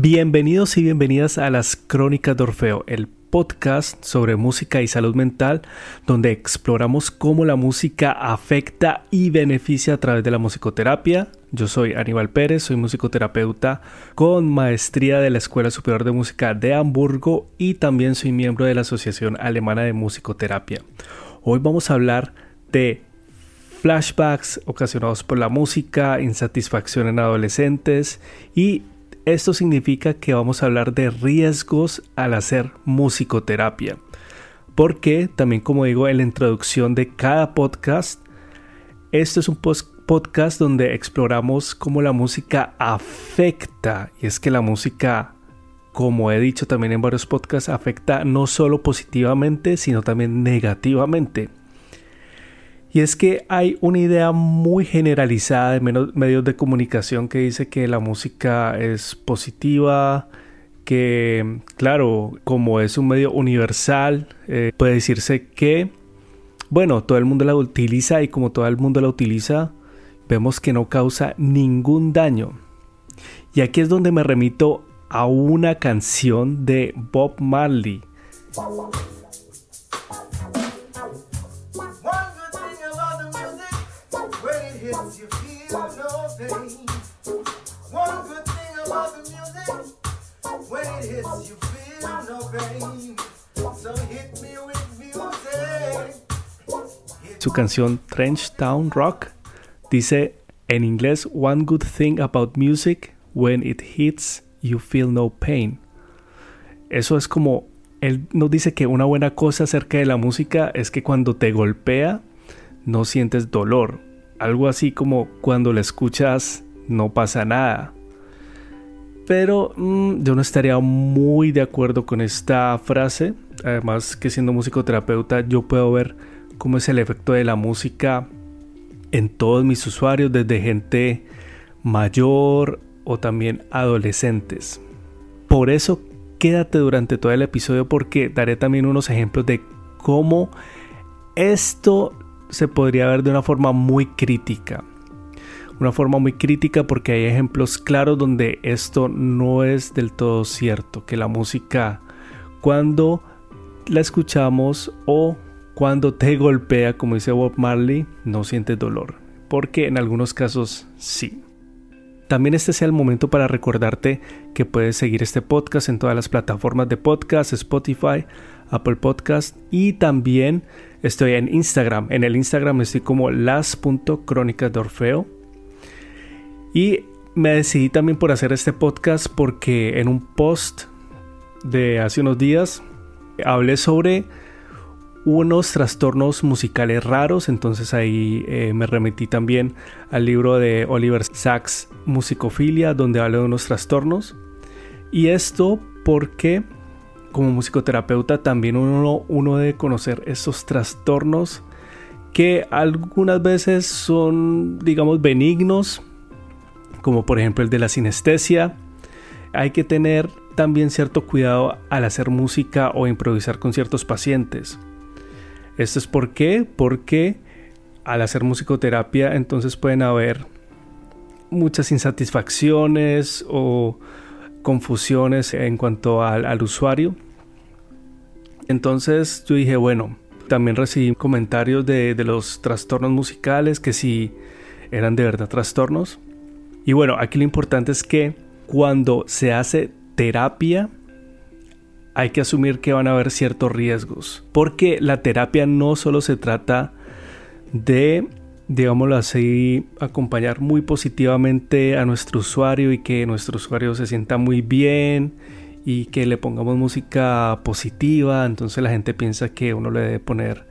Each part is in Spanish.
Bienvenidos y bienvenidas a las Crónicas de Orfeo, el podcast sobre música y salud mental, donde exploramos cómo la música afecta y beneficia a través de la musicoterapia. Yo soy Aníbal Pérez, soy musicoterapeuta con maestría de la Escuela Superior de Música de Hamburgo y también soy miembro de la Asociación Alemana de Musicoterapia. Hoy vamos a hablar de flashbacks ocasionados por la música, insatisfacción en adolescentes y esto significa que vamos a hablar de riesgos al hacer musicoterapia. Porque también como digo en la introducción de cada podcast, esto es un podcast donde exploramos cómo la música afecta. Y es que la música, como he dicho también en varios podcasts, afecta no solo positivamente, sino también negativamente. Y es que hay una idea muy generalizada de medios de comunicación que dice que la música es positiva, que claro, como es un medio universal, eh, puede decirse que, bueno, todo el mundo la utiliza y como todo el mundo la utiliza, vemos que no causa ningún daño. Y aquí es donde me remito a una canción de Bob Marley. Su canción Trench Town Rock dice en inglés One good thing about music when it hits you feel no pain. Eso es como él nos dice que una buena cosa acerca de la música es que cuando te golpea no sientes dolor. Algo así como cuando la escuchas no pasa nada. Pero mm, yo no estaría muy de acuerdo con esta frase. Además que siendo musicoterapeuta yo puedo ver cómo es el efecto de la música en todos mis usuarios, desde gente mayor o también adolescentes. Por eso quédate durante todo el episodio porque daré también unos ejemplos de cómo esto se podría ver de una forma muy crítica una forma muy crítica porque hay ejemplos claros donde esto no es del todo cierto, que la música cuando la escuchamos o cuando te golpea, como dice Bob Marley, no sientes dolor, porque en algunos casos sí. También este sea el momento para recordarte que puedes seguir este podcast en todas las plataformas de podcast, Spotify, Apple Podcast y también estoy en Instagram. En el Instagram estoy como las.crónicas de Orfeo y me decidí también por hacer este podcast porque en un post de hace unos días hablé sobre unos trastornos musicales raros, entonces ahí eh, me remití también al libro de Oliver Sacks, Musicofilia, donde habla de unos trastornos. Y esto porque como musicoterapeuta también uno, uno debe conocer esos trastornos que algunas veces son, digamos, benignos, como por ejemplo el de la sinestesia. Hay que tener también cierto cuidado al hacer música o improvisar con ciertos pacientes. ¿Esto es por qué? Porque al hacer musicoterapia entonces pueden haber muchas insatisfacciones o confusiones en cuanto al, usuario. Entonces yo dije, bueno, también recibí comentarios de, de los trastornos musicales, que si eran de verdad trastornos. Y bueno, aquí lo importante es que cuando se hace terapia, hay que asumir que van a haber ciertos riesgos. Porque la terapia no solo se trata de, digámoslo así, acompañar muy positivamente a nuestro usuario y que nuestro usuario se sienta muy bien y que le pongamos música positiva. Entonces la gente piensa que uno le debe poner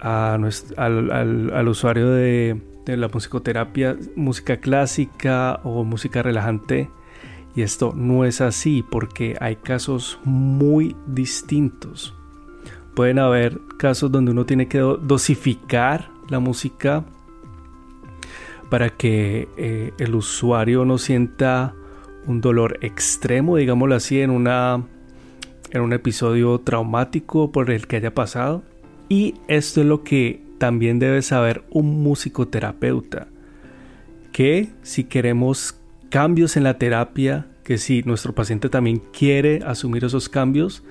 a al usuario de de la musicoterapia, música clásica o música relajante. Y esto no es así porque hay casos muy distintos. Pueden haber casos donde uno tiene que dosificar la música para que eh, el usuario no sienta un dolor extremo, digámoslo así, en, una, en un episodio traumático por el que haya pasado. Y esto es lo que también debe saber un musicoterapeuta que si queremos cambios en la terapia, que si nuestro paciente también quiere asumir esos cambios,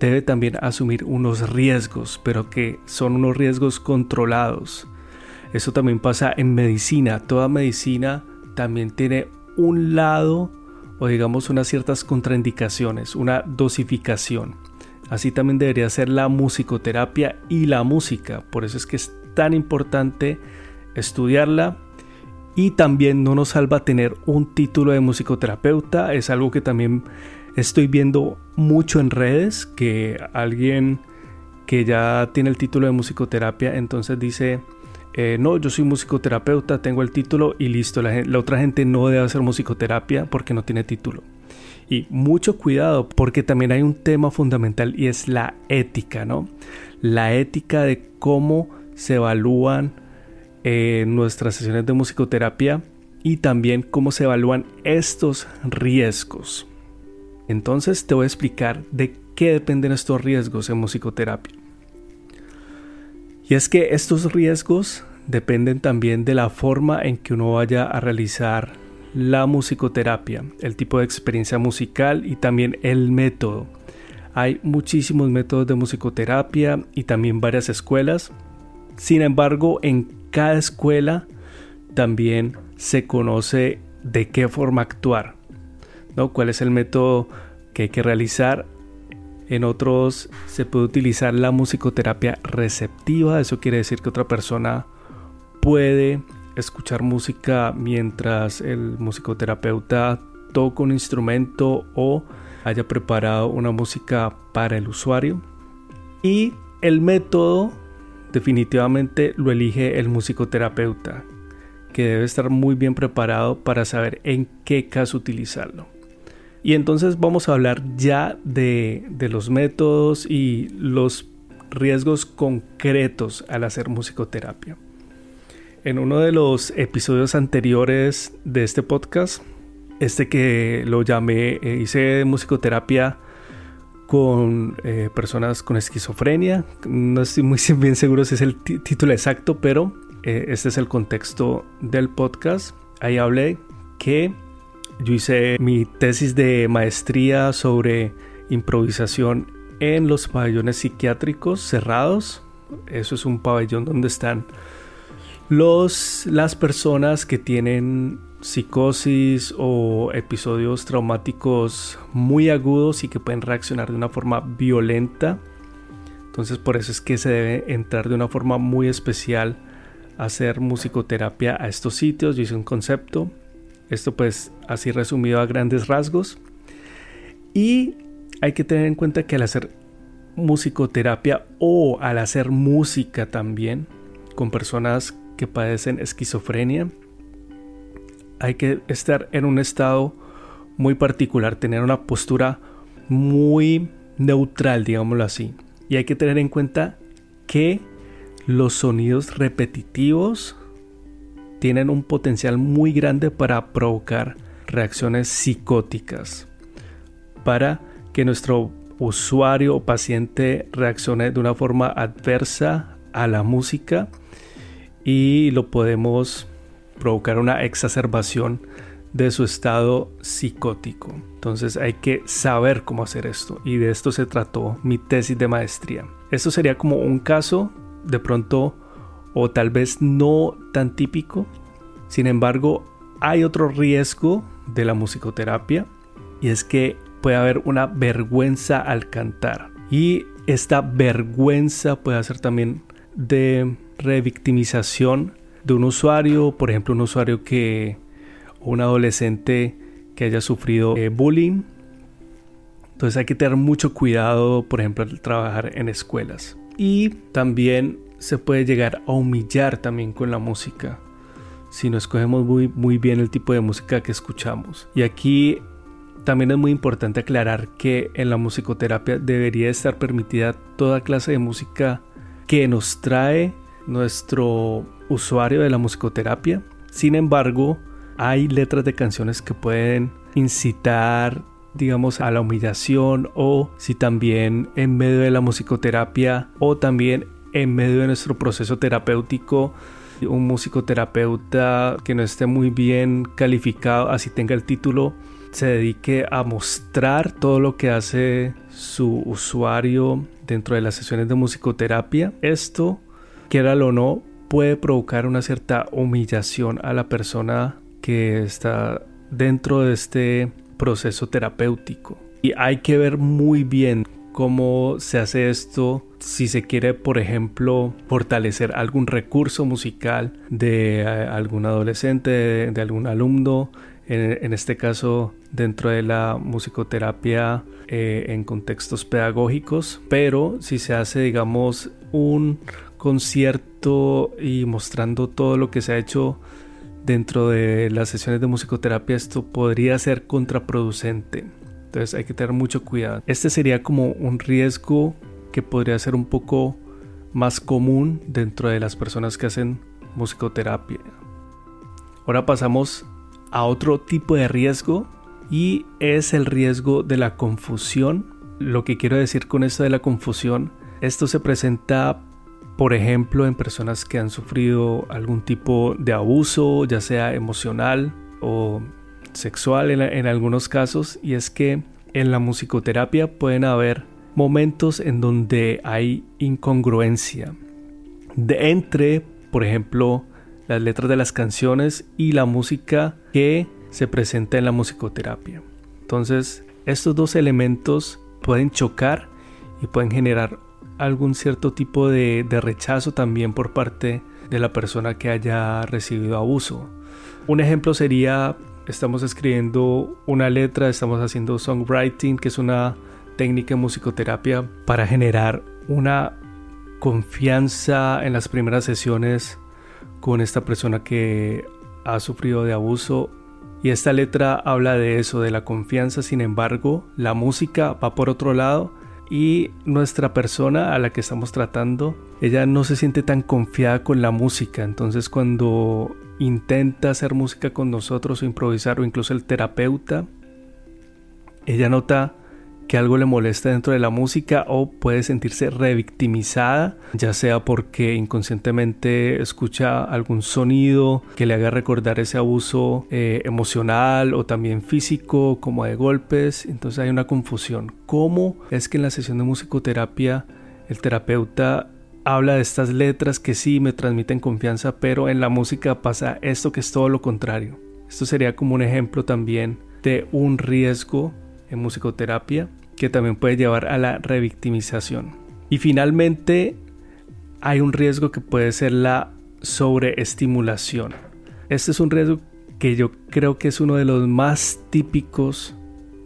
debe también asumir unos riesgos, pero que son unos riesgos controlados. Eso también pasa en medicina. Toda medicina también tiene un lado o digamos unas ciertas contraindicaciones, una dosificación. Así también debería ser la musicoterapia y la música. Por eso es que es tan importante estudiarla y también no nos salva tener un título de musicoterapeuta. Es algo que también estoy viendo mucho en redes, que alguien que ya tiene el título de musicoterapia entonces dice, eh, no, yo soy musicoterapeuta, tengo el título y listo, la, la otra gente no debe hacer musicoterapia porque no tiene título. Y mucho cuidado porque también hay un tema fundamental y es la ética, ¿no? La ética de cómo se evalúan eh, nuestras sesiones de musicoterapia y también cómo se evalúan estos riesgos. Entonces te voy a explicar de qué dependen estos riesgos en musicoterapia. Y es que estos riesgos dependen también de la forma en que uno vaya a realizar la musicoterapia, el tipo de experiencia musical y también el método. Hay muchísimos métodos de musicoterapia y también varias escuelas. Sin embargo, en cada escuela también se conoce de qué forma actuar, ¿no? cuál es el método que hay que realizar. En otros se puede utilizar la musicoterapia receptiva, eso quiere decir que otra persona puede escuchar música mientras el musicoterapeuta toca un instrumento o haya preparado una música para el usuario. Y el método definitivamente lo elige el musicoterapeuta, que debe estar muy bien preparado para saber en qué caso utilizarlo. Y entonces vamos a hablar ya de, los métodos y los riesgos concretos al hacer musicoterapia. En uno de los episodios anteriores de este podcast, este que lo llamé, eh, hice musicoterapia con eh, personas con esquizofrenia. No estoy muy bien seguro si es el título exacto, pero eh, este es el contexto del podcast. Ahí hablé que yo hice mi tesis de maestría sobre improvisación en los pabellones psiquiátricos cerrados. Eso es un pabellón donde están los, las personas que tienen psicosis o episodios traumáticos muy agudos y que pueden reaccionar de una forma violenta. Entonces por eso es que se debe entrar de una forma muy especial a hacer musicoterapia a estos sitios. Yo hice un concepto. Esto pues así resumido a grandes rasgos. Y hay que tener en cuenta que al hacer musicoterapia o al hacer música también con personas que padecen esquizofrenia, hay que estar en un estado muy particular, tener una postura muy neutral, digámoslo así. Y hay que tener en cuenta que los sonidos repetitivos tienen un potencial muy grande para provocar reacciones psicóticas, para que nuestro usuario o paciente reaccione de una forma adversa a la música y lo podemos provocar una exacerbación de su estado psicótico. Entonces hay que saber cómo hacer esto y de esto se trató mi tesis de maestría. Esto sería como un caso de pronto o tal vez no tan típico. Sin embargo, hay otro riesgo de la musicoterapia y es que puede haber una vergüenza al cantar. Y esta vergüenza puede ser también de revictimización de un usuario, por ejemplo un usuario que un adolescente que haya sufrido eh, bullying. Entonces hay que tener mucho cuidado, por ejemplo, al trabajar en escuelas. Y también se puede llegar a humillar también con la música si no escogemos muy, muy bien el tipo de música que escuchamos. Y aquí también es muy importante aclarar que en la musicoterapia debería estar permitida toda clase de música que nos trae nuestro usuario de la musicoterapia. Sin embargo, hay letras de canciones que pueden incitar, digamos, a la humillación o si también en medio de la musicoterapia o también en medio de nuestro proceso terapéutico un musicoterapeuta que no esté muy bien calificado, así tenga el título, se dedique a mostrar todo lo que hace su usuario dentro de las sesiones de musicoterapia, esto, quiera o no, puede provocar una cierta humillación a la persona que está dentro de este proceso terapéutico. Y hay que ver muy bien cómo se hace esto si se quiere, por ejemplo, fortalecer algún recurso musical de eh, algún adolescente, de, algún alumno, en, este caso dentro de la musicoterapia eh, en contextos pedagógicos, pero si se hace, digamos, un concierto y mostrando todo lo que se ha hecho dentro de las sesiones de musicoterapia, esto podría ser contraproducente. Entonces hay que tener mucho cuidado. Este sería como un riesgo que podría ser un poco más común dentro de las personas que hacen musicoterapia. Ahora pasamos a otro tipo de riesgo y es el riesgo de la confusión. Lo que quiero decir con esto de la confusión, esto se presenta por ejemplo en personas que han sufrido algún tipo de abuso, ya sea emocional o sexual en, algunos casos y es que en la musicoterapia pueden haber momentos en donde hay incongruencia de entre, por ejemplo, las letras de las canciones y la música que se presenta en la musicoterapia. Entonces, estos dos elementos pueden chocar y pueden generar algún cierto tipo de, de rechazo también por parte de la persona que haya recibido abuso. Un ejemplo sería estamos escribiendo una letra, estamos haciendo songwriting, que es una técnica en musicoterapia para generar una confianza en las primeras sesiones con esta persona que ha sufrido de abuso. Y esta letra habla de eso, de la confianza. Sin embargo, la música va por otro lado y nuestra persona a la que estamos tratando, ella no se siente tan confiada con la música. Entonces cuando intenta hacer música con nosotros o improvisar o incluso el terapeuta, ella nota que algo le molesta dentro de la música o puede sentirse revictimizada, ya sea porque inconscientemente escucha algún sonido que le haga recordar ese abuso eh, emocional o también físico, como de golpes. Entonces hay una confusión. ¿Cómo es que en la sesión de musicoterapia el terapeuta habla de estas letras que sí me transmiten confianza, pero en la música pasa esto que es todo lo contrario? Esto sería como un ejemplo también de un riesgo en musicoterapia que también puede llevar a la revictimización. Y finalmente hay un riesgo que puede ser la sobreestimulación. Este es un riesgo que yo creo que es uno de los más típicos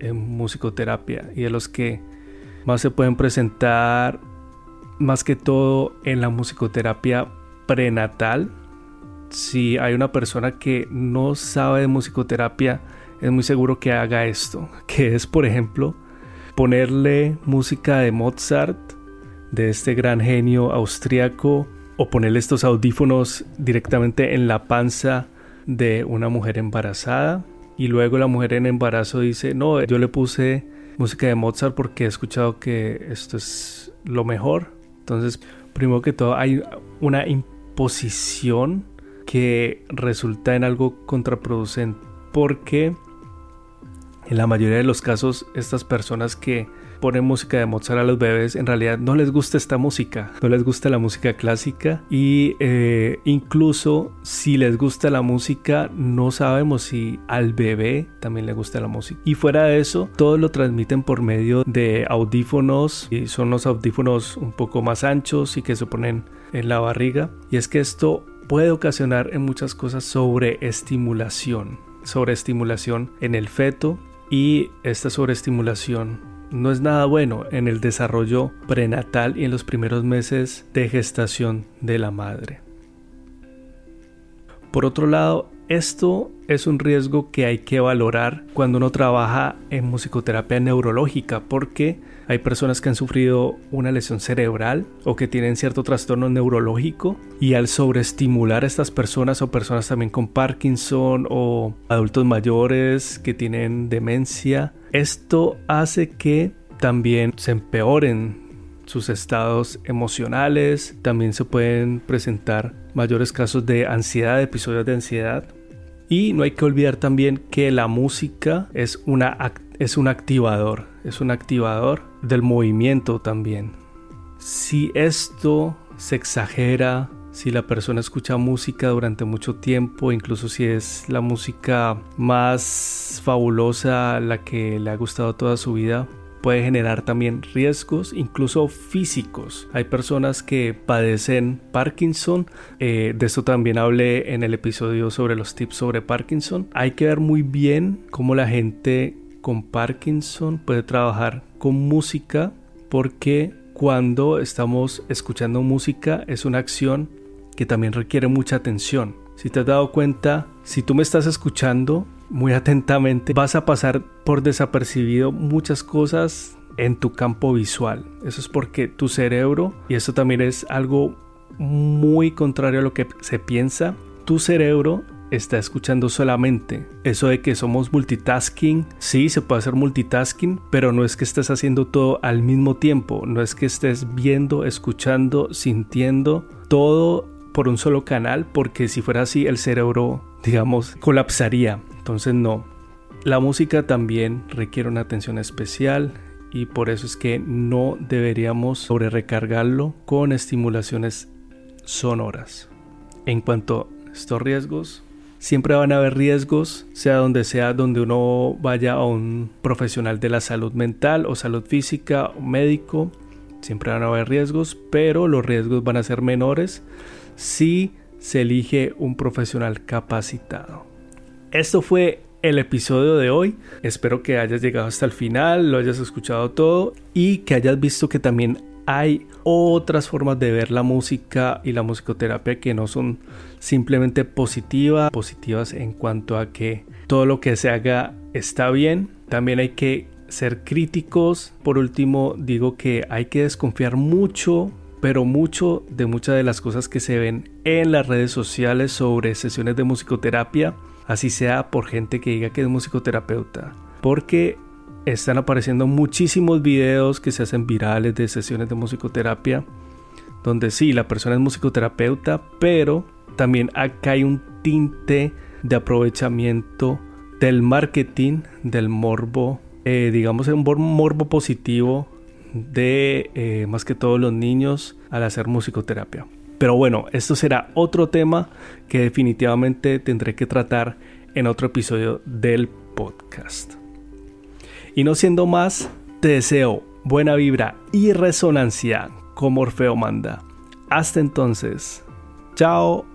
en musicoterapia y de los que más se pueden presentar más que todo en la musicoterapia prenatal. Si hay una persona que no sabe de musicoterapia, es muy seguro que haga esto, que es por ejemplo ponerle música de Mozart, de este gran genio austriaco, o ponerle estos audífonos directamente en la panza de una mujer embarazada. Y luego la mujer en embarazo dice, no, yo le puse música de Mozart porque he escuchado que esto es lo mejor. Entonces, primero que todo, hay una imposición que resulta en algo contraproducente porque en la mayoría de los casos, estas personas que ponen música de Mozart a los bebés en realidad no les gusta esta música, no les gusta la música clásica y eh, incluso si les gusta la música no sabemos si al bebé también le gusta la música. Y fuera de eso, todo lo transmiten por medio de audífonos y son los audífonos un poco más anchos y que se ponen en la barriga. Y es que esto puede ocasionar en muchas cosas sobreestimulación, sobreestimulación en el feto y esta sobreestimulación no es nada bueno en el desarrollo prenatal y en los primeros meses de gestación de la madre. Por otro lado, esto es un riesgo que hay que valorar cuando uno trabaja en musicoterapia neurológica porque hay personas que han sufrido una lesión cerebral o que tienen cierto trastorno neurológico y al sobreestimular a estas personas o personas también con Parkinson o adultos mayores que tienen demencia, esto hace que también se empeoren sus estados emocionales, también se pueden presentar mayores casos de ansiedad, episodios de ansiedad. Y no hay que olvidar también que la música es, una, es un activador, es un activador del movimiento también. Si esto se exagera, si la persona escucha música durante mucho tiempo, incluso si es la música más fabulosa, la que le ha gustado toda su vida, puede generar también riesgos, incluso físicos. Hay personas que padecen Parkinson, eh, de esto también hablé en el episodio sobre los tips sobre Parkinson. Hay que ver muy bien cómo la gente con Parkinson puede trabajar con música porque cuando estamos escuchando música es una acción que también requiere mucha atención. Si te has dado cuenta, si tú me estás escuchando, muy atentamente, vas a pasar por desapercibido muchas cosas en tu campo visual. Eso es porque tu cerebro, y eso también es algo muy contrario a lo que se piensa, tu cerebro está escuchando solamente. Eso de que somos multitasking, sí, se puede hacer multitasking, pero no es que estés haciendo todo al mismo tiempo, no es que estés viendo, escuchando, sintiendo todo por un solo canal, porque si fuera así el cerebro, digamos, colapsaría. Entonces no. La música también requiere una atención especial y por eso es que no deberíamos sobre recargarlo con estimulaciones sonoras. En cuanto a estos riesgos, siempre van a haber riesgos, sea donde sea donde uno vaya a un profesional de la salud mental o salud física o médico, siempre van a haber riesgos, pero los riesgos van a ser menores si se elige un profesional capacitado. Esto fue el episodio de hoy. Espero que hayas llegado hasta el final, lo hayas escuchado todo y que hayas visto que también hay otras formas de ver la música y la musicoterapia que no son simplemente positivas, positivas en cuanto a que todo lo que se haga está bien. También hay que ser críticos. Por último, digo que hay que desconfiar mucho pero mucho de muchas de las cosas que se ven en las redes sociales sobre sesiones de musicoterapia así sea por gente que diga que es musicoterapeuta, porque están apareciendo muchísimos videos que se hacen virales de sesiones de musicoterapia, donde sí, la persona es musicoterapeuta, pero también acá hay un tinte de aprovechamiento del marketing, del morbo, eh, digamos un morbo positivo de eh, más que todos los niños al hacer musicoterapia. Pero bueno, esto será otro tema que definitivamente tendré que tratar en otro episodio del podcast. Y no siendo más, te deseo buena vibra y resonancia como Orfeo manda. Hasta entonces, chao.